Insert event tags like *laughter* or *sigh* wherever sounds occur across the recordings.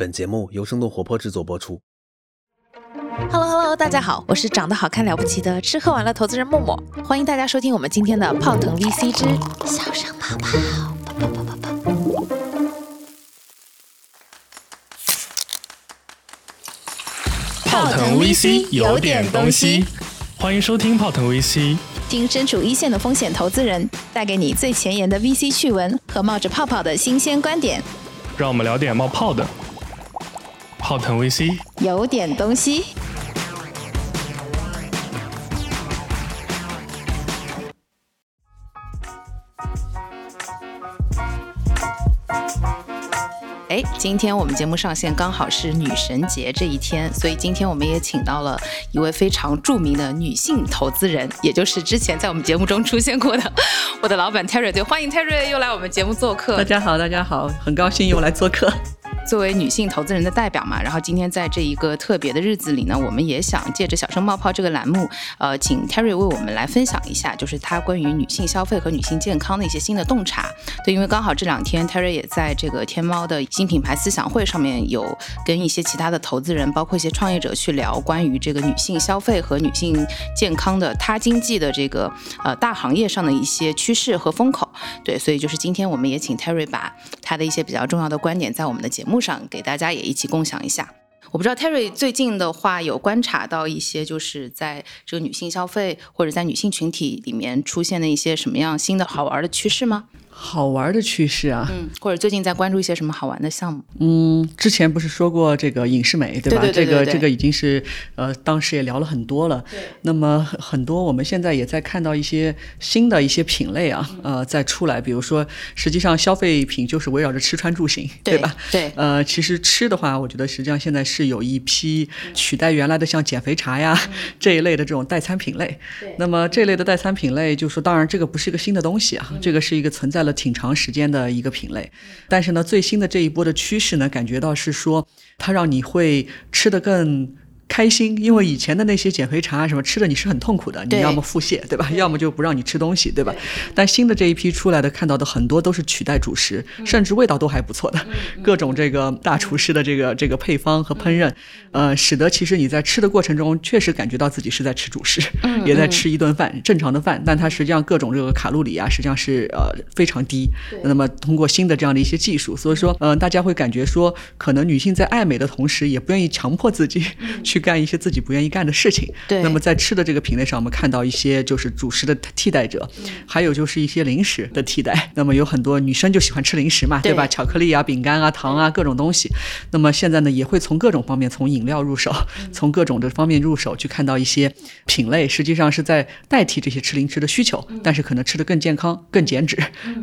本节目由生动活泼制作播出。Hello Hello，大家好，我是长得好看了不起的吃喝玩乐投资人默默，欢迎大家收听我们今天的泡腾 VC 之小声泡泡。泡腾 VC 有点东西，欢迎收听泡腾 VC。听身处一线的风险投资人带给你最前沿的 VC 趣闻和冒着泡泡的新鲜观点，让我们聊点冒泡的。泡腾 VC，有点东西。哎，今天我们节目上线刚好是女神节这一天，所以今天我们也请到了一位非常著名的女性投资人，也就是之前在我们节目中出现过的 *laughs* 我的老板 Terry。对，欢迎 Terry 又来我们节目做客。大家好，大家好，很高兴又来做客。作为女性投资人的代表嘛，然后今天在这一个特别的日子里呢，我们也想借着“小声冒泡”这个栏目，呃，请 Terry 为我们来分享一下，就是他关于女性消费和女性健康的一些新的洞察。对，因为刚好这两天 Terry 也在这个天猫的新品牌思想会上面有跟一些其他的投资人，包括一些创业者去聊关于这个女性消费和女性健康的他经济的这个呃大行业上的一些趋势和风口。对，所以就是今天我们也请 Terry 把他的一些比较重要的观点在我们的节目上给大家也一起共享一下。我不知道 Terry 最近的话有观察到一些，就是在这个女性消费或者在女性群体里面出现的一些什么样新的好玩的趋势吗？好玩的趋势啊，嗯，或者最近在关注一些什么好玩的项目？嗯，之前不是说过这个影视美，对吧？对对对对对这个这个已经是呃，当时也聊了很多了。对。那么很多我们现在也在看到一些新的一些品类啊，呃，在出来。比如说，实际上消费品就是围绕着吃穿住行，对吧？对呃，其实吃的话，我觉得实际上现在是有一批取代原来的像减肥茶呀、*laughs* 这一类的这种代餐品类。对那么这类的代餐品类，就说当然这个不是一个新的东西啊，这个是一个存在了挺长时间的一个品类。但是呢，最新的这一波的趋势呢，感觉到是说它让你会吃得更。开心，因为以前的那些减肥茶啊什么吃的你是很痛苦的，你要么腹泻，对吧？要么就不让你吃东西，对吧？但新的这一批出来的，看到的很多都是取代主食，甚至味道都还不错的，各种这个大厨师的这个这个配方和烹饪，呃，使得其实你在吃的过程中确实感觉到自己是在吃主食，也在吃一顿饭，正常的饭，但它实际上各种这个卡路里啊，实际上是呃非常低。那么通过新的这样的一些技术，所以说，嗯，大家会感觉说，可能女性在爱美的同时，也不愿意强迫自己 *laughs* 去干一些自己不愿意干的事情。对那么在吃的这个品类上，我们看到一些就是主食的替代者，还有就是一些零食的替代。*laughs* 那么有很多女生就喜欢吃零食嘛，对对吧？巧克力啊、饼干啊、糖啊各种东西。那么现在呢，也会从各种方面，从饮料入手，从各种的方面入手，去看到一些品类，实际上是在代替这些吃零食的需求，但是可能吃的更健康、更减脂。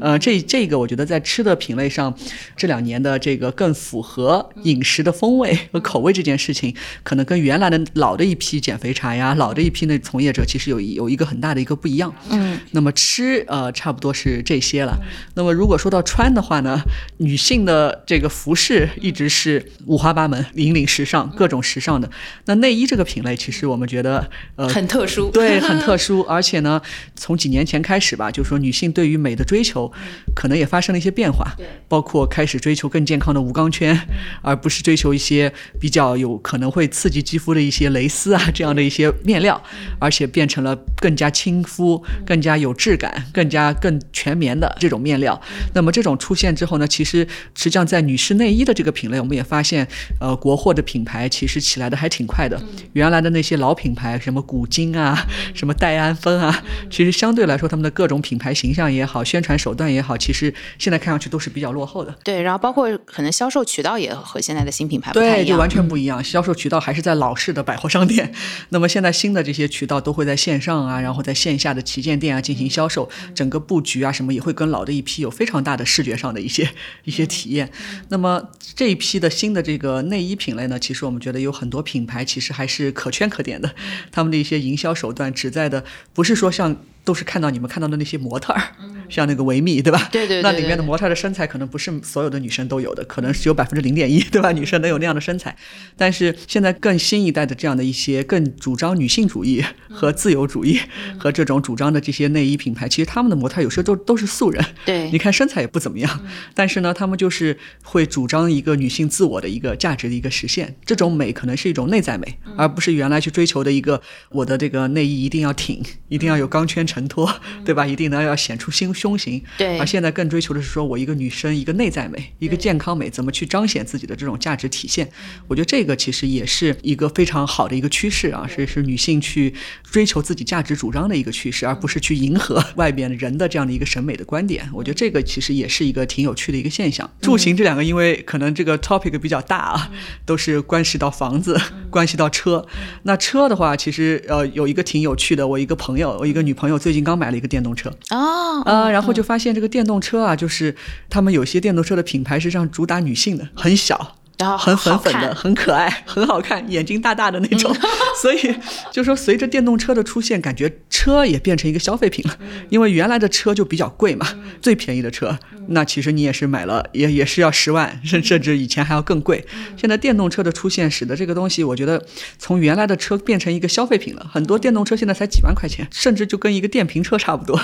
呃，这这个我觉得在吃的品类上，这两年的这个更符合饮食的风味和口味这件事情，可能跟原来的老的一批减肥茶呀、老的一批那从业者，其实有一有一个很大的一个不一样。嗯，那么吃呃差不多是这些了。那么如果说到穿的话呢，女性的这个服饰一直是五花八门、引领时尚、各种时尚的。那内衣这个品类，其实我们觉得呃很特殊。对，*laughs* 很特殊，而且呢，从几年前开始吧，就是说女性对于美的追求，可能也发生了一些变化，包括开始追求更健康的无钢圈，而不是追求一些比较有可能会刺激肌肤的一些蕾丝啊这样的一些面料，而且变成了更加亲肤、更加有质感、更加更全棉的这种面料。那么这种出现之后呢，其实实际上在女士内衣的这个品类，我们也发现，呃，国货的品牌其实起来的还挺快的。原来的那些老品牌，什么古今啊，什么黛安芬啊，其实相对来说，他们的各种品牌形象也好，宣传手段也好，其实现在看上去都是比较落后的。对，然后包括可能销售渠道也和现在的新品牌不太对，一样。就完全不一样。销售渠道还是在老式的百货商店，那么现在新的这些渠道都会在线上啊，然后在线下的旗舰店啊进行销售，整个布局啊什么也会跟老的一批有非常大的视觉上的一些一些体验。那么这一批的新的这个内衣品类呢，其实我们觉得有很多品牌其实还是可圈可点的，他们的一些营销手段旨在的不是说像。都是看到你们看到的那些模特儿，像那个维密，对吧？对对对那里面的模特的身材可能不是所有的女生都有的，可能只有百分之零点一，对吧？女生能有那样的身材，但是现在更新一代的这样的一些更主张女性主义和自由主义和这种主张的这些内衣品牌，其实他们的模特有时候都都是素人，对。你看身材也不怎么样，但是呢，他们就是会主张一个女性自我的一个价值的一个实现，这种美可能是一种内在美，而不是原来去追求的一个我的这个内衣一定要挺，一定要有钢圈承托，对吧？一定呢要显出胸胸型。对而现在更追求的是说我一个女生一个内在美，一个健康美，怎么去彰显自己的这种价值体现？我觉得这个其实也是一个非常好的一个趋势啊，是是女性去追求自己价值主张的一个趋势，而不是去迎合外边人的这样的一个审美的观点。我觉得这个其实也是一个挺有趣的一个现象。住行这两个，因为可能这个 topic 比较大啊，都是关系到房子，关系到车。那车的话，其实呃有一个挺有趣的，我一个朋友，我一个女朋友最近刚买了一个电动车，哦，啊，然后就发现这个电动车啊，就是他们有些电动车的品牌是让主打女性的，很小。然后很粉粉的，很可爱，很好看，眼睛大大的那种。*laughs* 所以就说随着电动车的出现，感觉车也变成一个消费品了。因为原来的车就比较贵嘛，最便宜的车，那其实你也是买了，也也是要十万，甚甚至以前还要更贵。现在电动车的出现，使得这个东西，我觉得从原来的车变成一个消费品了。很多电动车现在才几万块钱，甚至就跟一个电瓶车差不多。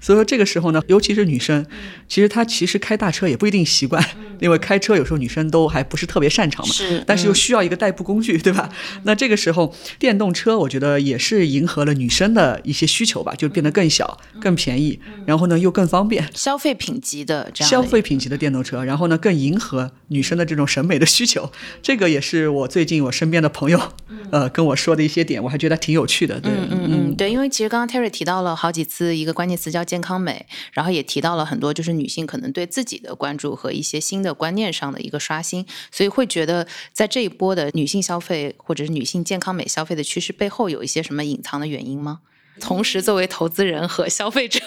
所以说这个时候呢，尤其是女生，其实她其实开大车也不一定习惯，因为开车有时候女生都还不是特别擅长嘛，是但是又需要一个代步工具，对吧？那这个时候电动车，我觉得也是迎合了女生的一些需求吧，就变得更小、更便宜，然后呢又更方便。消费品级的这样消费品级的电动车，然后呢更迎合女生的这种审美的需求，这个也是我最近我身边的朋友，*laughs* 呃跟我说的一些点，我还觉得挺有趣的。对，嗯嗯。嗯，对，因为其实刚刚 Terry 提到了好几次一个关键词叫健康美，然后也提到了很多就是女性可能对自己的关注和一些新的观念上的一个刷新，所以会觉得在这一波的女性消费或者是女性健康美消费的趋势背后有一些什么隐藏的原因吗？同时，作为投资人和消费者，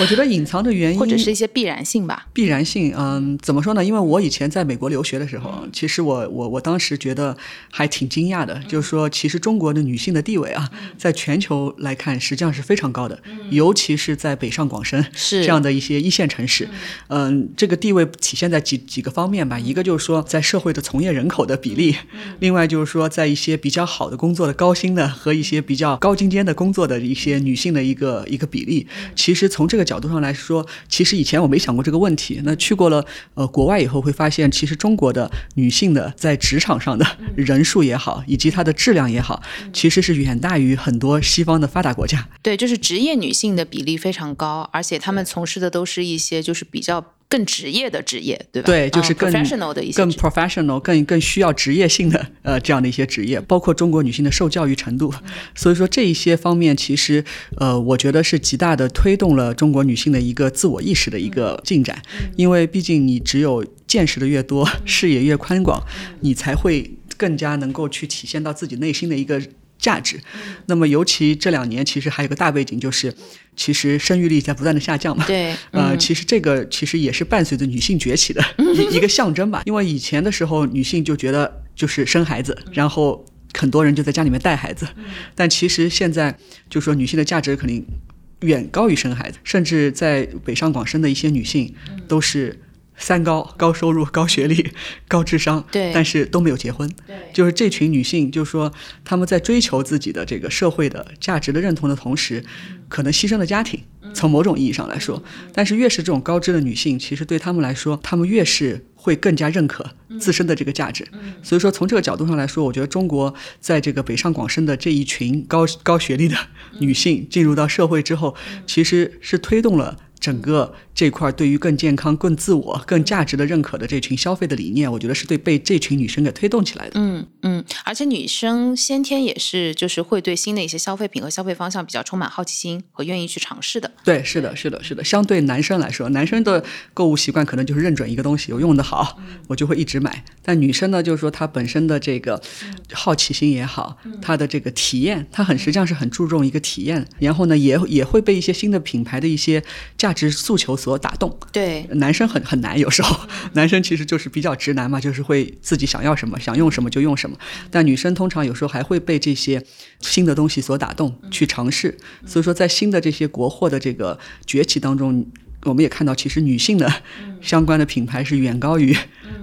我觉得隐藏的原因或者是一些必然性吧。必然性，嗯，怎么说呢？因为我以前在美国留学的时候，其实我我我当时觉得还挺惊讶的，就是说，其实中国的女性的地位啊，在全球来看实际上是非常高的，尤其是在北上广深是。这样的一些一线城市，嗯，这个地位体现在几几个方面吧，一个就是说在社会的从业人口的比例，另外就是说在一些比较好的工作的高薪的和一些比较高精尖的工作的一些女性的一个一个比例，其实从这个角度上来说，其实以前我没想过这个问题。那去过了呃国外以后，会发现其实中国的女性的在职场上的人数也好，以及它的质量也好，其实是远大于很多西方的发达国家。对，就是职业女性的比例非常高，而且她们从事的都是一些就是比较更职业的职业，对吧？对，就是嗯更、professional 的一些更 professional、更更需要职业性的呃这样的一些职业，包括中国女性的受教育程度。所以说这一些方面，其实呃，我觉得是极大的推动了中国女性的一个自我意识的一个进展，因为毕竟你只有见识的越多，视野越宽广，你才会更加能够去体现到自己内心的一个。价值，那么尤其这两年，其实还有个大背景，就是其实生育率在不断的下降嘛。对，呃，嗯其实这个其实也是伴随着女性崛起的一 *laughs* 一个象征吧。因为以前的时候，女性就觉得就是生孩子，然后很多人就在家里面带孩子，但其实现在就说女性的价值肯定远高于生孩子，甚至在北上广深的一些女性都是。三高：高收入、高学历、高智商，对但是都没有结婚。对就是这群女性，就是说她们在追求自己的这个社会的价值的认同的同时，可能牺牲了家庭。从某种意义上来说，但是越是这种高知的女性，其实对她们来说，她们越是会更加认可自身的这个价值。所以说，从这个角度上来说，我觉得中国在这个北上广深的这一群高高学历的女性进入到社会之后，其实是推动了。整个这块对于更健康、更自我、更价值的认可的这群消费的理念，我觉得是对被这群女生给推动起来的。嗯嗯，而且女生先天也是就是会对新的一些消费品和消费方向比较充满好奇心和愿意去尝试的。对，是的，是的，是的。相对男生来说，男生的购物习惯可能就是认准一个东西，有用的好，我就会一直买。但女生呢，就是说她本身的这个好奇心也好，她的这个体验，她很实际上是很注重一个体验，然后呢，也也会被一些新的品牌的一些价值诉求所所打动。对，男生很很难，有时候 *laughs* 男生其实就是比较直男嘛，就是会自己想要什么，想用什么就用什么。但女生通常有时候还会被这些新的东西所打动，去尝试。所以说，在新的这些国货的这个崛起当中。我们也看到，其实女性的相关的品牌是远高于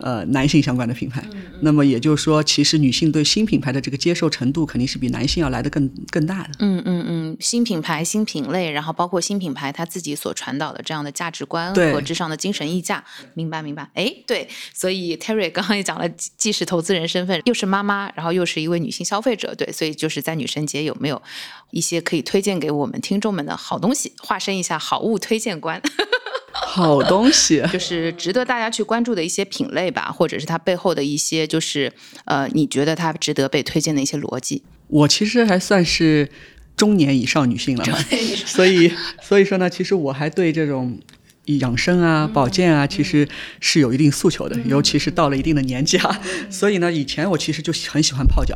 呃男性相关的品牌。那么也就是说，其实女性对新品牌的这个接受程度肯定是比男性要来的更更大的。嗯嗯嗯，新品牌、新品类，然后包括新品牌它自己所传导的这样的价值观和至上的精神溢价。明白明白。哎，对，所以 Terry 刚刚也讲了，既是投资人身份，又是妈妈，然后又是一位女性消费者。对，所以就是在女神节有没有一些可以推荐给我们听众们的好东西？化身一下好物推荐官。好东西，*laughs* 就是值得大家去关注的一些品类吧，或者是它背后的一些，就是呃，你觉得它值得被推荐的一些逻辑。我其实还算是中年以上女性了，*laughs* 所以所以说呢，其实我还对这种。养生啊，保健啊，其实是有一定诉求的，尤其是到了一定的年纪啊。*laughs* 所以呢，以前我其实就很喜欢泡脚，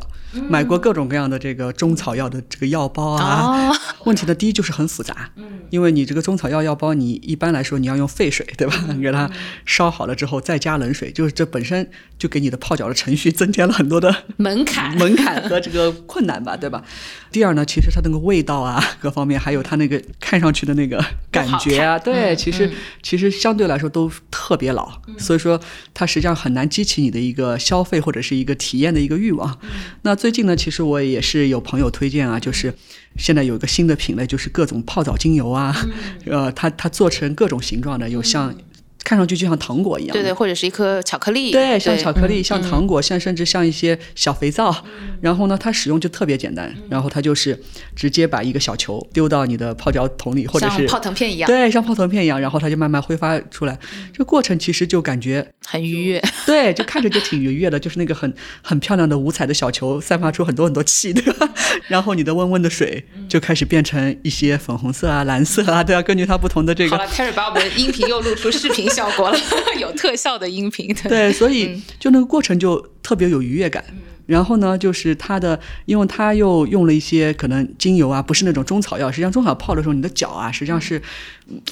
买过各种各样的这个中草药的这个药包啊。*laughs* 问题的第一就是很复杂，因为你这个中草药药包，你一般来说你要用沸水，对吧？给它烧好了之后再加冷水，就是这本身就给你的泡脚的程序增添了很多的门槛、门槛和这个困难吧，对吧？第二呢，其实它那个味道啊，各方面还有它那个看上去的那个感觉啊，对，其实。其实相对来说都特别老，所以说它实际上很难激起你的一个消费或者是一个体验的一个欲望。那最近呢，其实我也是有朋友推荐啊，就是现在有一个新的品类，就是各种泡澡精油啊，*laughs* 呃，它它做成各种形状的，有像。看上去就像糖果一样，对对，或者是一颗巧克力，对，像巧克力，像糖果，像甚至像一些小肥皂。然后呢，它使用就特别简单，然后它就是直接把一个小球丢到你的泡脚桶里，或者是泡腾片一样，对，像泡腾片一样，然后它就慢慢挥发出来。这过程其实就感觉很愉悦，*laughs* 对，就看着就挺愉悦的，就是那个很很漂亮的五彩的小球，散发出很多很多气，对吧？*laughs* 然后你的温温的水就开始变成一些粉红色啊、蓝色啊，都要根据它不同的这个。好了，Terry 把我们的音频又录出视频。效果了，*laughs* 有特效的音频。对，所以就那个过程就特别有愉悦感。然后呢，就是它的，因为它又用了一些可能精油啊，不是那种中草药。实际上，中草药泡的时候，你的脚啊，实际上是，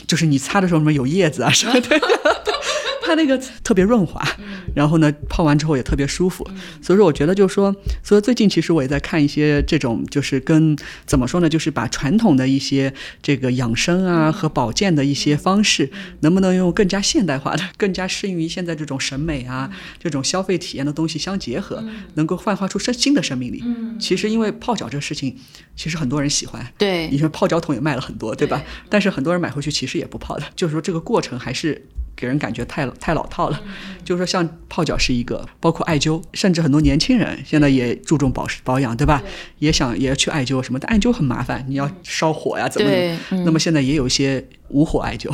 就是你擦的时候什么有叶子啊什么的。*laughs* *laughs* 它那个特别润滑，然后呢，泡完之后也特别舒服。所以说，我觉得就是说，所以最近其实我也在看一些这种，就是跟怎么说呢，就是把传统的一些这个养生啊和保健的一些方式，能不能用更加现代化的、*laughs* 更加适应于现在这种审美啊、这种消费体验的东西相结合，能够焕发出生新的生命力。其实因为泡脚这个事情，其实很多人喜欢。对，你说泡脚桶也卖了很多，对吧？但是很多人买回去其实也不泡的，就是说这个过程还是。给人感觉太太老套了，就是说像泡脚是一个，包括艾灸，甚至很多年轻人现在也注重保保养，对吧？也想也要去艾灸什么，但艾灸很麻烦，你要烧火呀，怎么？那么现在也有一些。无火艾灸，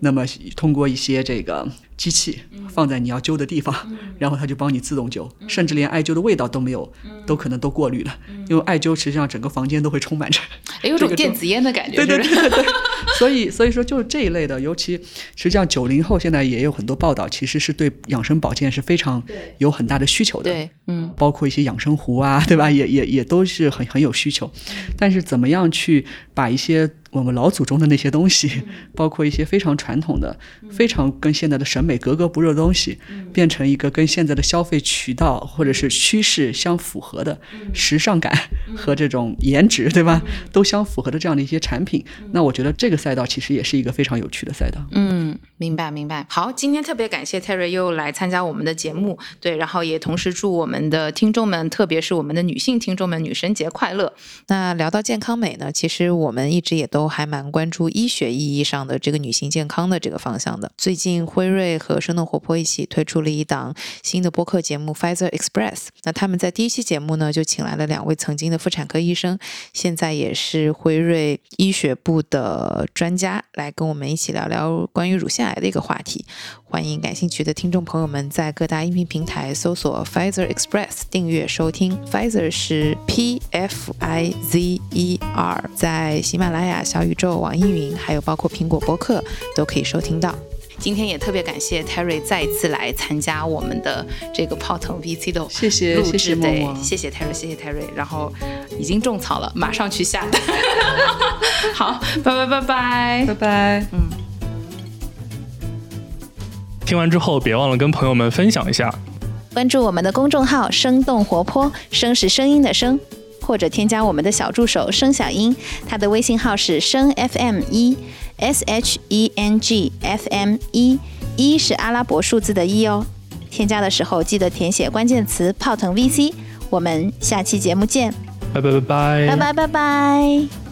那么通过一些这个机器放在你要灸的地方，然后它就帮你自动灸，甚至连艾灸的味道都没有，都可能都过滤了。因为艾灸实际上整个房间都会充满着，有种电子烟的感觉。对对对对。*laughs* 所以所以说就是这一类的，尤其实际上九零后现在也有很多报道，其实是对养生保健是非常有很大的需求的。对，嗯，包括一些养生壶啊，对吧？也也也都是很很有需求。但是怎么样去把一些我们老祖宗的那些东西，*laughs* 包括一些非常传统的、非常跟现在的审美格格不入的东西，变成一个跟现在的消费渠道或者是趋势相符合的时尚感和这种颜值，对吧？都相符合的这样的一些产品，那我觉得这个赛道其实也是一个非常有趣的赛道。嗯，明白明白。好，今天特别感谢 Terry 又来参加我们的节目，对，然后也同时祝我们的听众们，特别是我们的女性听众们，女神节快乐。那聊到健康美呢，其实我们一直也都还蛮关注医学意义上的这个女性健康的这个方向的。最近辉瑞和生动活泼一起推出了一档新的播客节目 Pfizer Express。那他们在第一期节目呢，就请来了两位曾经的妇产科医生，现在也是辉瑞医学部的专家，来跟我们一起聊聊关于乳腺癌的一个话题。欢迎感兴趣的听众朋友们在各大音频平台搜索 Pfizer Express 订阅收听。Pfizer 是 P F I Z E R，在喜马拉雅、小宇宙、网易云，还有包括苹果播客都可以收听到。今天也特别感谢 Terry 再一次来参加我们的这个泡腾 VC 的谢谢谢谢对，谢谢 Terry，谢谢 Terry。然后已经种草了，马上去下单。*laughs* 好，拜拜拜拜拜拜，嗯。听完之后，别忘了跟朋友们分享一下。关注我们的公众号“生动活泼”，声是声音的声，或者添加我们的小助手“声小音”，他的微信号是“声 FM 一 S H E N G F M 一”，一是阿拉伯数字的一哦。添加的时候记得填写关键词“泡腾 VC”。我们下期节目见，拜拜拜拜，拜拜拜拜。